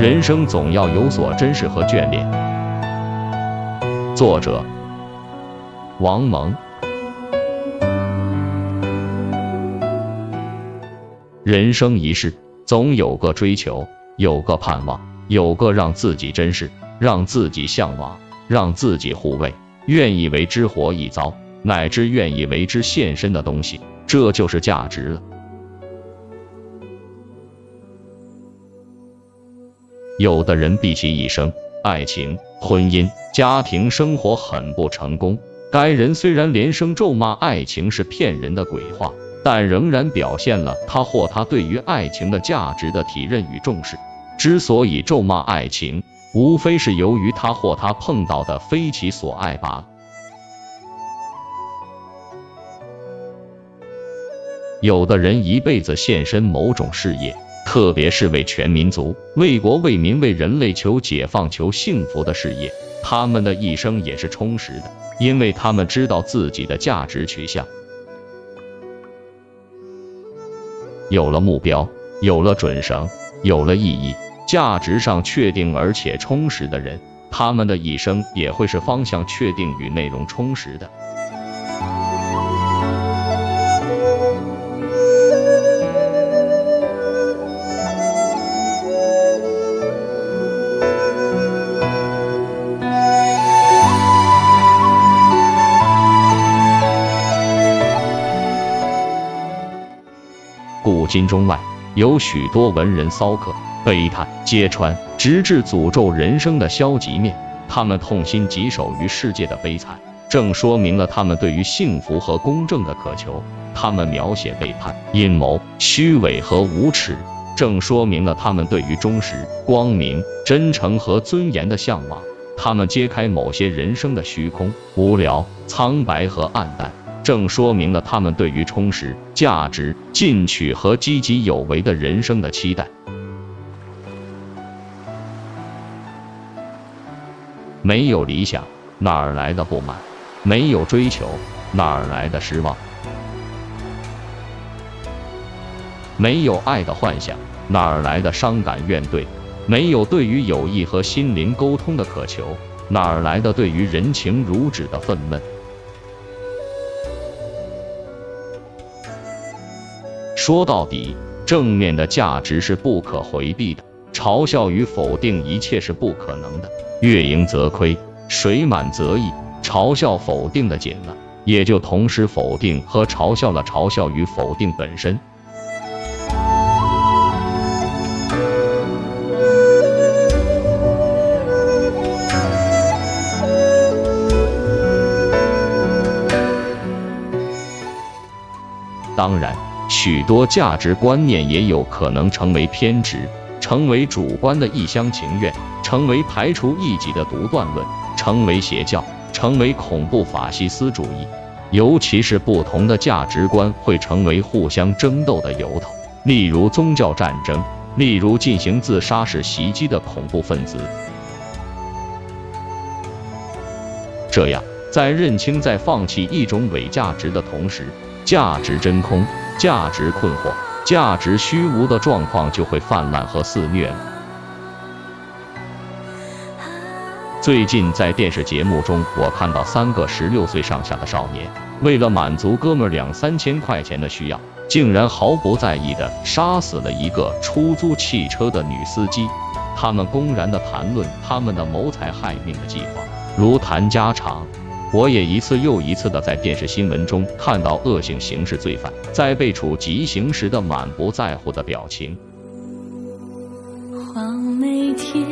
人生总要有所珍视和眷恋。作者：王蒙。人生一世，总有个追求，有个盼望，有个让自己珍视、让自己向往、让自己护卫、愿意为之活一遭，乃至愿意为之献身的东西，这就是价值了。有的人毕其一生，爱情、婚姻、家庭生活很不成功。该人虽然连声咒骂爱情是骗人的鬼话，但仍然表现了他或他对于爱情的价值的体认与重视。之所以咒骂爱情，无非是由于他或他碰到的非其所爱罢了。有的人一辈子献身某种事业。特别是为全民族、为国为民、为人类求解放、求幸福的事业，他们的一生也是充实的，因为他们知道自己的价值取向。有了目标，有了准绳，有了意义，价值上确定而且充实的人，他们的一生也会是方向确定与内容充实的。心中外，有许多文人骚客，悲叹、揭穿，直至诅咒人生的消极面。他们痛心疾首于世界的悲惨，正说明了他们对于幸福和公正的渴求。他们描写背叛、阴谋、虚伪和无耻，正说明了他们对于忠实、光明、真诚和尊严的向往。他们揭开某些人生的虚空、无聊、苍白和暗淡。正说明了他们对于充实、价值、进取和积极有为的人生的期待。没有理想，哪儿来的不满？没有追求，哪儿来的失望？没有爱的幻想，哪儿来的伤感怨怼？没有对于友谊和心灵沟通的渴求，哪儿来的对于人情如纸的愤懑？说到底，正面的价值是不可回避的，嘲笑与否定一切是不可能的。月盈则亏，水满则溢。嘲笑否定的紧了，也就同时否定和嘲笑了嘲笑与否定本身。当然。许多价值观念也有可能成为偏执，成为主观的一厢情愿，成为排除异己的独断论，成为邪教，成为恐怖法西斯主义。尤其是不同的价值观会成为互相争斗的由头，例如宗教战争，例如进行自杀式袭击的恐怖分子。这样，在认清、在放弃一种伪价值的同时，价值真空。价值困惑、价值虚无的状况就会泛滥和肆虐了。最近在电视节目中，我看到三个十六岁上下的少年，为了满足哥们两三千块钱的需要，竟然毫不在意的杀死了一个出租汽车的女司机。他们公然的谈论他们的谋财害命的计划，如谈家常。我也一次又一次的在电视新闻中看到恶性刑事罪犯在被处极刑时的满不在乎的表情。黄梅天，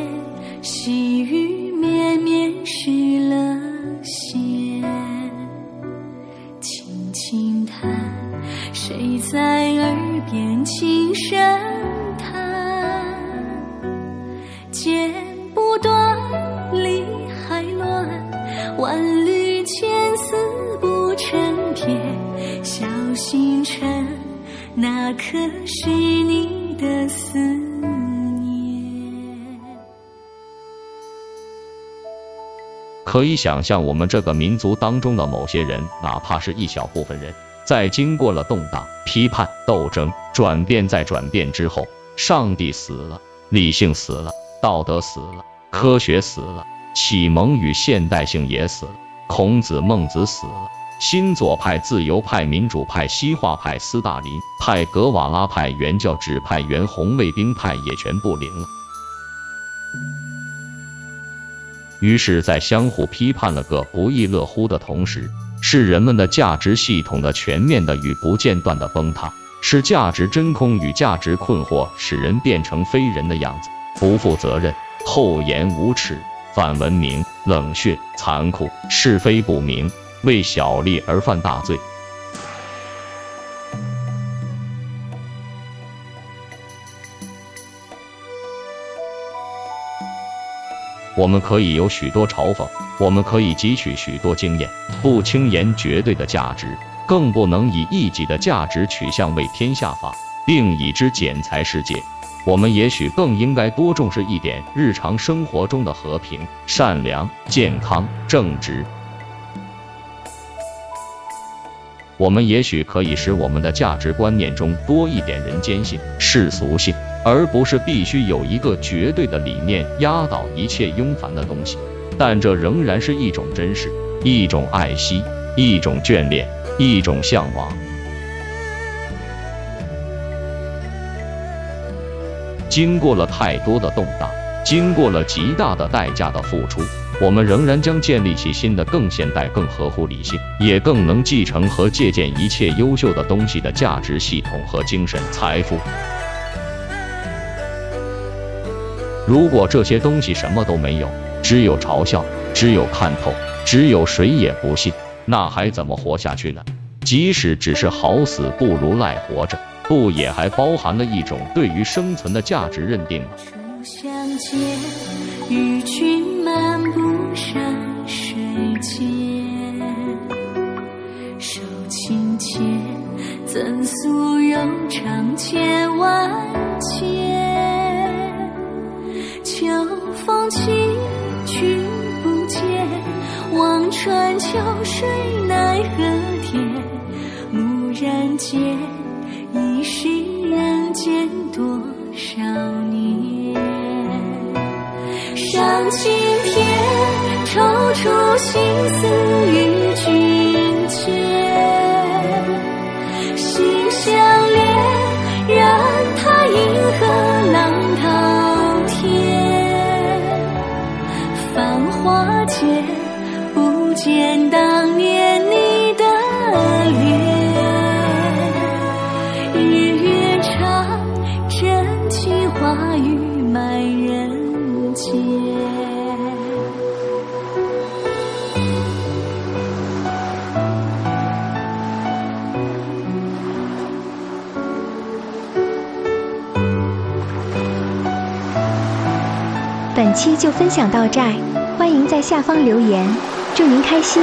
细雨绵绵湿了鞋，轻轻叹，谁在耳边轻声可以想象，我们这个民族当中的某些人，哪怕是一小部分人，在经过了动荡、批判、斗争、转变再转变之后，上帝死了，理性死了，道德死了，科学死了，启蒙与现代性也死了，孔子、孟子死了，新左派、自由派、民主派、西化派、斯大林派、格瓦拉派、原教旨派、原红卫兵派也全部零了。于是，在相互批判了个不亦乐乎的同时，是人们的价值系统的全面的与不间断的崩塌。是价值真空与价值困惑使人变成非人的样子，不负责任、厚颜无耻、反文明、冷血、残酷、是非不明，为小利而犯大罪。我们可以有许多嘲讽，我们可以汲取许多经验，不轻言绝对的价值。更不能以一己的价值取向为天下法，并以之剪裁世界。我们也许更应该多重视一点日常生活中的和平、善良、健康、正直。我们也许可以使我们的价值观念中多一点人间性、世俗性，而不是必须有一个绝对的理念压倒一切庸凡的东西。但这仍然是一种真实，一种爱惜，一种眷恋。一种向往。经过了太多的动荡，经过了极大的代价的付出，我们仍然将建立起新的、更现代、更合乎理性，也更能继承和借鉴一切优秀的东西的价值系统和精神财富。如果这些东西什么都没有，只有嘲笑，只有看透，只有谁也不信。那还怎么活下去呢？即使只是好死不如赖活着，不也还包含了一种对于生存的价值认定吗？相见，与君漫步山水间，手轻牵，怎诉悠长千万千？风起，君不见。望穿秋水奈何天，蓦然间，已是人间多少年？上青天，抽出心思与君间，见不。见当年你的脸，日月长，真情话语满人间。本期就分享到这，欢迎在下方留言。祝您开心。